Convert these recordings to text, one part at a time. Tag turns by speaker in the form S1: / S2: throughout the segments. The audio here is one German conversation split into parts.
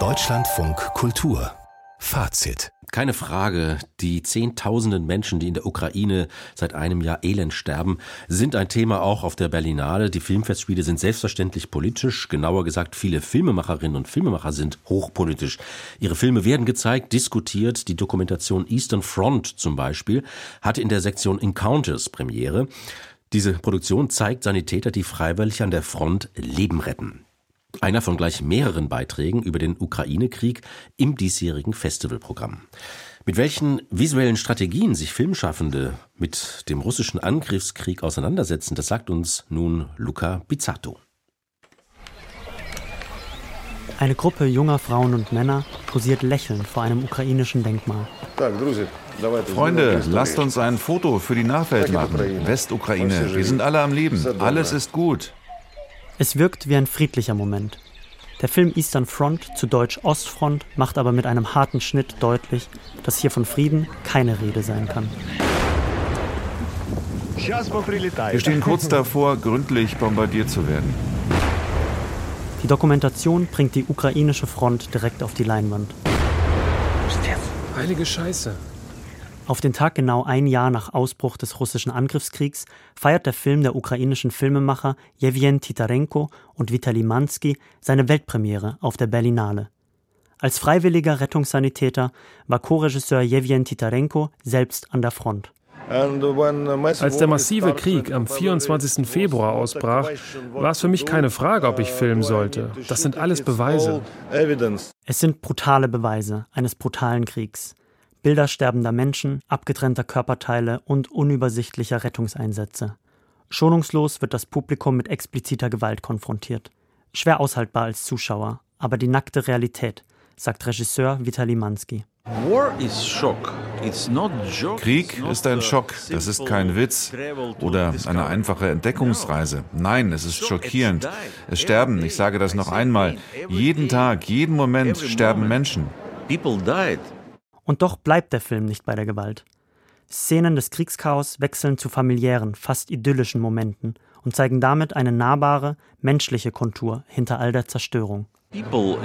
S1: Deutschlandfunk Kultur Fazit
S2: keine Frage, die Zehntausenden Menschen, die in der Ukraine seit einem Jahr elend sterben, sind ein Thema auch auf der Berlinale. Die Filmfestspiele sind selbstverständlich politisch. Genauer gesagt, viele Filmemacherinnen und Filmemacher sind hochpolitisch. Ihre Filme werden gezeigt, diskutiert. Die Dokumentation Eastern Front zum Beispiel hatte in der Sektion Encounters Premiere. Diese Produktion zeigt Sanitäter, die freiwillig an der Front Leben retten. Einer von gleich mehreren Beiträgen über den Ukraine-Krieg im diesjährigen Festivalprogramm. Mit welchen visuellen Strategien sich Filmschaffende mit dem russischen Angriffskrieg auseinandersetzen, das sagt uns nun Luca Bizzato.
S3: Eine Gruppe junger Frauen und Männer posiert lächelnd vor einem ukrainischen Denkmal.
S4: Freunde, lasst uns ein Foto für die Nachwelt machen. Westukraine, wir sind alle am Leben. Alles ist gut.
S3: Es wirkt wie ein friedlicher Moment. Der Film Eastern Front, zu Deutsch Ostfront, macht aber mit einem harten Schnitt deutlich, dass hier von Frieden keine Rede sein kann.
S4: Wir stehen kurz davor, gründlich bombardiert zu werden.
S3: Die Dokumentation bringt die ukrainische Front direkt auf die Leinwand.
S5: Heilige Scheiße.
S3: Auf den Tag genau ein Jahr nach Ausbruch des russischen Angriffskriegs feiert der Film der ukrainischen Filmemacher Jewjen Titarenko und Vitali Mansky seine Weltpremiere auf der Berlinale. Als freiwilliger Rettungssanitäter war Co-Regisseur Jewjen Titarenko selbst an der Front.
S5: Als der massive Krieg am 24. Februar ausbrach, war es für mich keine Frage, ob ich filmen sollte. Das sind alles Beweise.
S3: Es sind brutale Beweise eines brutalen Kriegs. Bilder sterbender Menschen, abgetrennter Körperteile und unübersichtlicher Rettungseinsätze. Schonungslos wird das Publikum mit expliziter Gewalt konfrontiert. Schwer aushaltbar als Zuschauer, aber die nackte Realität, sagt Regisseur Vitali Mansky.
S4: Krieg ist ein Schock, das ist kein Witz oder eine einfache Entdeckungsreise. Nein, es ist schockierend. Es sterben, ich sage das noch einmal, jeden Tag, jeden Moment sterben Menschen.
S3: Und doch bleibt der Film nicht bei der Gewalt. Szenen des Kriegschaos wechseln zu familiären, fast idyllischen Momenten und zeigen damit eine nahbare, menschliche Kontur hinter all der Zerstörung.
S4: Uh,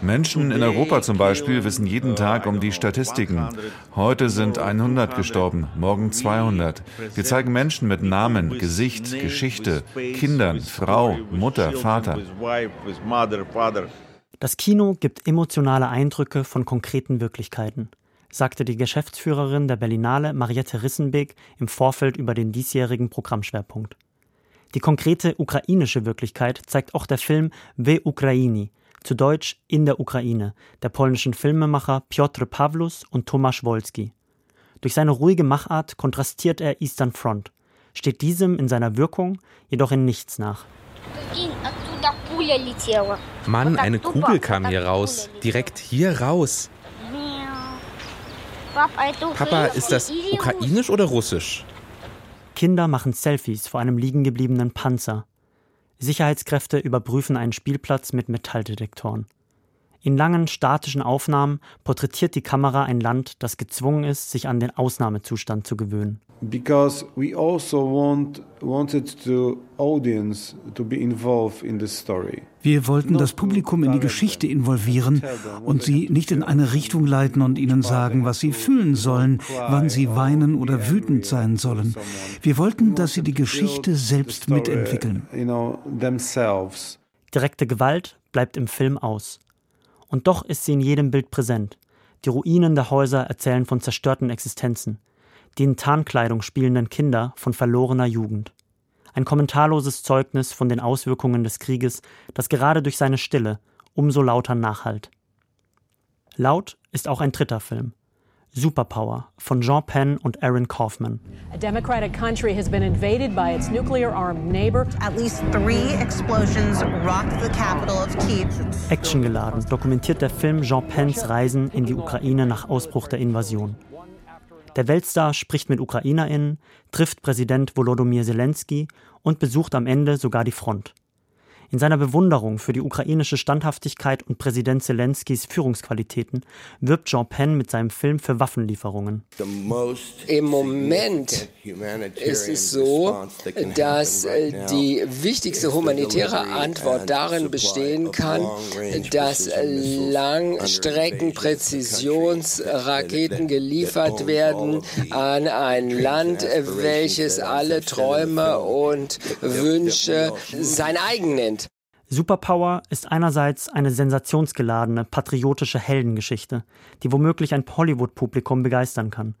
S4: Menschen in Europa zum Beispiel wissen jeden Tag um die Statistiken. Heute sind 100 gestorben, morgen 200. Wir zeigen Menschen mit Namen, Gesicht, Geschichte, Kindern, Frau, Mutter, Vater.
S3: Das Kino gibt emotionale Eindrücke von konkreten Wirklichkeiten, sagte die Geschäftsführerin der Berlinale Mariette Rissenbeek im Vorfeld über den diesjährigen Programmschwerpunkt. Die konkrete ukrainische Wirklichkeit zeigt auch der Film We Ukraini, zu Deutsch In der Ukraine, der polnischen Filmemacher Piotr Pawlus und Tomasz Wolski. Durch seine ruhige Machart kontrastiert er Eastern Front, steht diesem in seiner Wirkung jedoch in nichts nach.
S6: Mann, eine Kugel kam hier raus. Direkt hier raus. Papa, ist das ukrainisch oder russisch?
S3: Kinder machen Selfies vor einem liegen gebliebenen Panzer. Sicherheitskräfte überprüfen einen Spielplatz mit Metalldetektoren. In langen statischen Aufnahmen porträtiert die Kamera ein Land, das gezwungen ist, sich an den Ausnahmezustand zu gewöhnen.
S7: Because we also want, wanted the audience to be involved in the story.
S8: Wir wollten das Publikum in die Geschichte involvieren und sie nicht in eine Richtung leiten und ihnen sagen, was sie fühlen sollen, wann sie weinen oder wütend sein sollen. Wir wollten, dass sie die Geschichte selbst mitentwickeln.
S3: Direkte Gewalt bleibt im Film aus. Und doch ist sie in jedem Bild präsent. Die Ruinen der Häuser erzählen von zerstörten Existenzen die in Tarnkleidung spielenden Kinder von verlorener Jugend. Ein kommentarloses Zeugnis von den Auswirkungen des Krieges, das gerade durch seine Stille umso lauter nachhallt. Laut ist auch ein dritter Film. Superpower von Jean Penn und Aaron Kaufman. A democratic country has been invaded by its nuclear-armed neighbor. At least three explosions rocked the capital of Kiev. Actiongeladen dokumentiert der Film Jean Penns Reisen in die Ukraine nach Ausbruch der Invasion. Der Weltstar spricht mit UkrainerInnen, trifft Präsident Volodymyr Zelensky und besucht am Ende sogar die Front. In seiner Bewunderung für die ukrainische Standhaftigkeit und Präsident Zelenskys Führungsqualitäten wirbt Jean Penn mit seinem Film für Waffenlieferungen.
S9: Im Moment ist es so, dass äh, die wichtigste humanitäre Antwort darin bestehen kann, dass Langstreckenpräzisionsraketen geliefert werden an ein Land, welches alle Träume und Wünsche sein eigen nennt.
S3: Superpower ist einerseits eine sensationsgeladene, patriotische Heldengeschichte, die womöglich ein Hollywood-Publikum begeistern kann.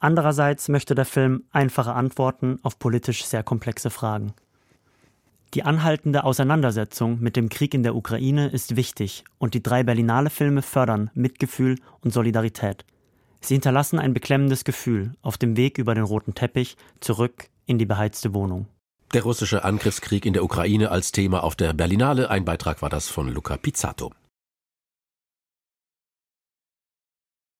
S3: Andererseits möchte der Film einfache Antworten auf politisch sehr komplexe Fragen. Die anhaltende Auseinandersetzung mit dem Krieg in der Ukraine ist wichtig und die drei Berlinale-Filme fördern Mitgefühl und Solidarität. Sie hinterlassen ein beklemmendes Gefühl auf dem Weg über den roten Teppich zurück in die beheizte Wohnung.
S2: Der russische Angriffskrieg in der Ukraine als Thema auf der Berlinale. Ein Beitrag war das von Luca Pizzato.